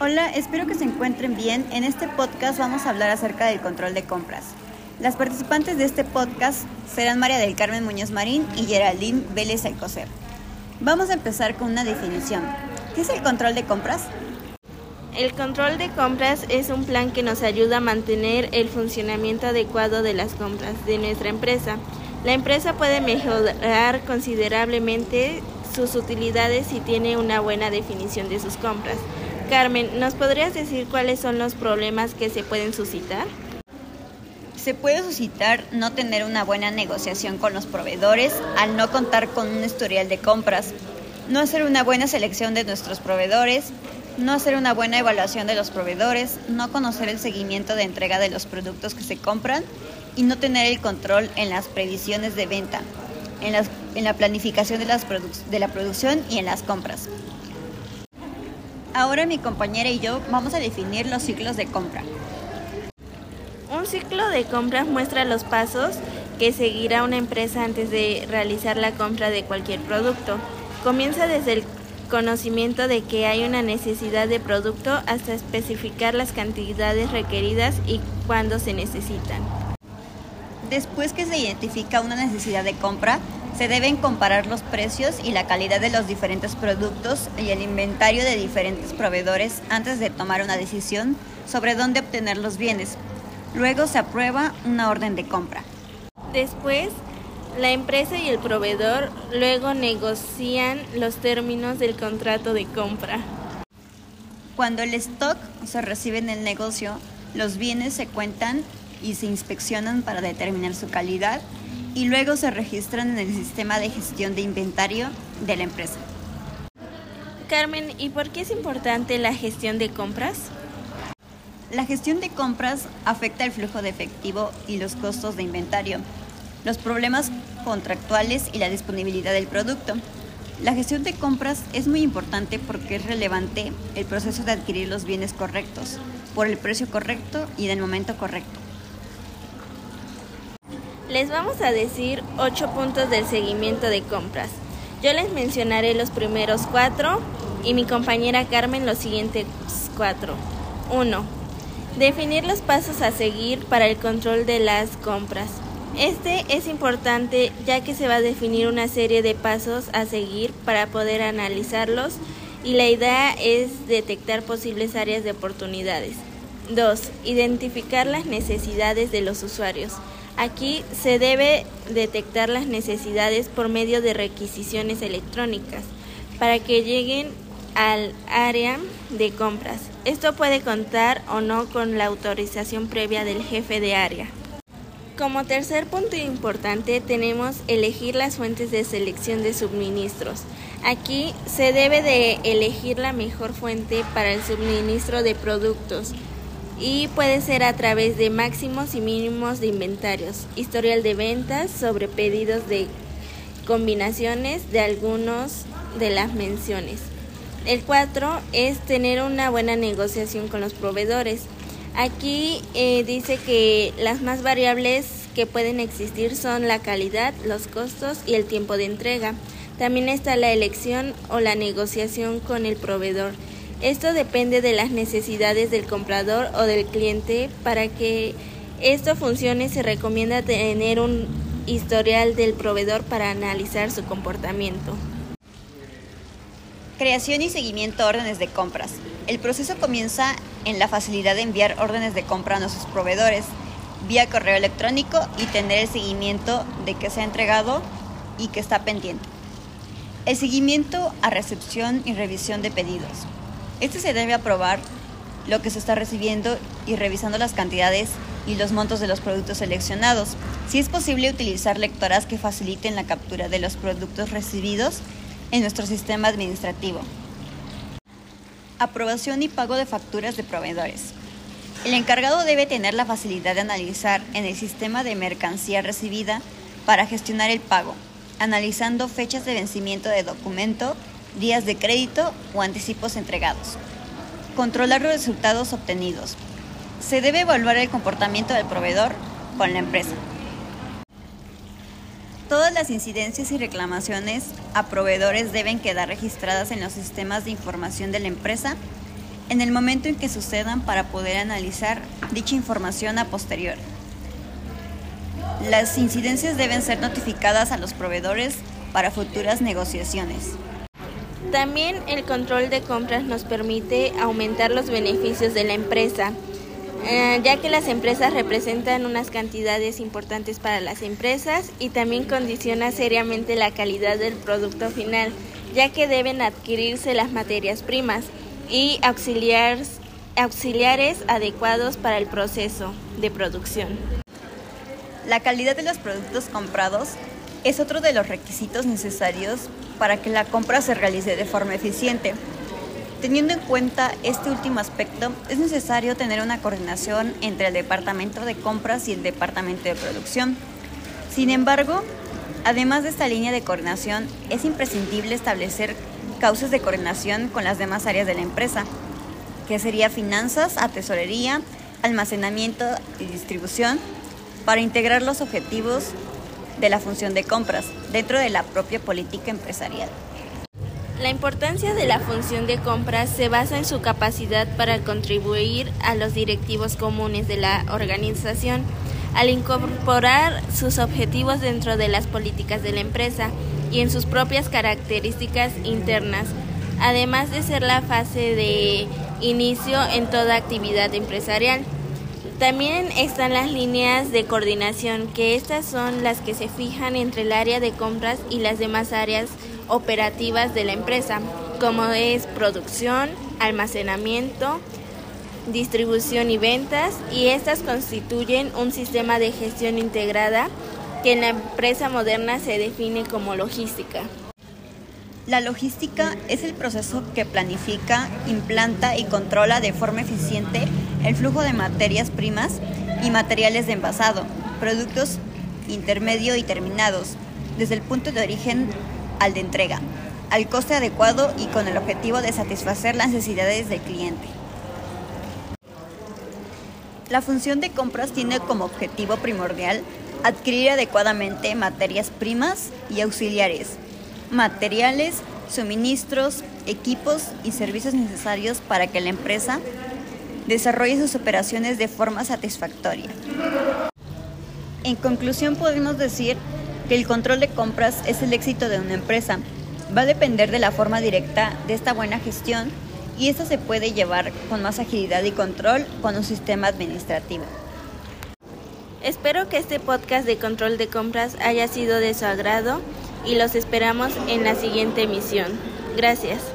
Hola, espero que se encuentren bien. En este podcast vamos a hablar acerca del control de compras. Las participantes de este podcast serán María del Carmen Muñoz Marín y Geraldine Vélez Alcocer. Vamos a empezar con una definición. ¿Qué es el control de compras? El control de compras es un plan que nos ayuda a mantener el funcionamiento adecuado de las compras de nuestra empresa. La empresa puede mejorar considerablemente sus utilidades si tiene una buena definición de sus compras. Carmen, ¿nos podrías decir cuáles son los problemas que se pueden suscitar? Se puede suscitar no tener una buena negociación con los proveedores al no contar con un historial de compras, no hacer una buena selección de nuestros proveedores, no hacer una buena evaluación de los proveedores, no conocer el seguimiento de entrega de los productos que se compran y no tener el control en las previsiones de venta, en, la planificación de la producción y en las compras. Ahora mi compañera y yo vamos a definir los ciclos de compra. Un ciclo de compra muestra los pasos que seguirá una empresa antes de realizar la compra de cualquier producto. Comienza desde el conocimiento de que hay una necesidad de producto hasta especificar las cantidades requeridas y cuándo se necesitan. Después que se identifica una necesidad de compra, se deben comparar los precios y la calidad de los diferentes productos y el inventario de diferentes proveedores antes de tomar una decisión sobre dónde obtener los bienes. Luego se aprueba una orden de compra. Después, la empresa y el proveedor luego negocian los términos del contrato de compra. Cuando el stock se recibe en el negocio, los bienes se cuentan y se inspeccionan para determinar su calidad y luego se registran en el sistema de gestión de inventario de la empresa. Carmen, ¿y por qué es importante la gestión de compras? La gestión de compras afecta el flujo de efectivo y los costos de inventario, los problemas contractuales y la disponibilidad del producto. La gestión de compras es muy importante porque es relevante el proceso de adquirir los bienes correctos, por el precio correcto y en el momento correcto. Les vamos a decir ocho puntos del seguimiento de compras. Yo les mencionaré los primeros cuatro y mi compañera Carmen los siguientes cuatro. 1. Definir los pasos a seguir para el control de las compras. Este es importante ya que se va a definir una serie de pasos a seguir para poder analizarlos y la idea es detectar posibles áreas de oportunidades. 2. Identificar las necesidades de los usuarios. Aquí se debe detectar las necesidades por medio de requisiciones electrónicas para que lleguen al área de compras. Esto puede contar o no con la autorización previa del jefe de área. Como tercer punto importante tenemos elegir las fuentes de selección de suministros. Aquí se debe de elegir la mejor fuente para el suministro de productos y puede ser a través de máximos y mínimos de inventarios, historial de ventas sobre pedidos de combinaciones de algunos de las menciones. El 4 es tener una buena negociación con los proveedores. Aquí eh, dice que las más variables que pueden existir son la calidad, los costos y el tiempo de entrega. También está la elección o la negociación con el proveedor. Esto depende de las necesidades del comprador o del cliente. Para que esto funcione se recomienda tener un historial del proveedor para analizar su comportamiento. Creación y seguimiento de órdenes de compras. El proceso comienza en la facilidad de enviar órdenes de compra a nuestros proveedores vía correo electrónico y tener el seguimiento de que se ha entregado y que está pendiente. El seguimiento a recepción y revisión de pedidos. Este se debe aprobar lo que se está recibiendo y revisando las cantidades y los montos de los productos seleccionados. Si es posible utilizar lectoras que faciliten la captura de los productos recibidos en nuestro sistema administrativo. Aprobación y pago de facturas de proveedores. El encargado debe tener la facilidad de analizar en el sistema de mercancía recibida para gestionar el pago, analizando fechas de vencimiento de documento días de crédito o anticipos entregados. Controlar los resultados obtenidos. Se debe evaluar el comportamiento del proveedor con la empresa. Todas las incidencias y reclamaciones a proveedores deben quedar registradas en los sistemas de información de la empresa en el momento en que sucedan para poder analizar dicha información a posterior. Las incidencias deben ser notificadas a los proveedores para futuras negociaciones. También el control de compras nos permite aumentar los beneficios de la empresa, eh, ya que las empresas representan unas cantidades importantes para las empresas y también condiciona seriamente la calidad del producto final, ya que deben adquirirse las materias primas y auxiliares, auxiliares adecuados para el proceso de producción. La calidad de los productos comprados es otro de los requisitos necesarios para que la compra se realice de forma eficiente. Teniendo en cuenta este último aspecto, es necesario tener una coordinación entre el Departamento de Compras y el Departamento de Producción. Sin embargo, además de esta línea de coordinación, es imprescindible establecer causas de coordinación con las demás áreas de la empresa, que sería finanzas, tesorería, almacenamiento y distribución, para integrar los objetivos de la función de compras dentro de la propia política empresarial. La importancia de la función de compras se basa en su capacidad para contribuir a los directivos comunes de la organización al incorporar sus objetivos dentro de las políticas de la empresa y en sus propias características internas, además de ser la fase de inicio en toda actividad empresarial. También están las líneas de coordinación, que estas son las que se fijan entre el área de compras y las demás áreas operativas de la empresa, como es producción, almacenamiento, distribución y ventas, y estas constituyen un sistema de gestión integrada que en la empresa moderna se define como logística. La logística es el proceso que planifica, implanta y controla de forma eficiente el flujo de materias primas y materiales de envasado, productos intermedio y terminados, desde el punto de origen al de entrega, al coste adecuado y con el objetivo de satisfacer las necesidades del cliente. La función de compras tiene como objetivo primordial adquirir adecuadamente materias primas y auxiliares materiales, suministros, equipos y servicios necesarios para que la empresa desarrolle sus operaciones de forma satisfactoria. En conclusión, podemos decir que el control de compras es el éxito de una empresa. Va a depender de la forma directa de esta buena gestión y esto se puede llevar con más agilidad y control con un sistema administrativo. Espero que este podcast de control de compras haya sido de su agrado y los esperamos en la siguiente emisión. Gracias.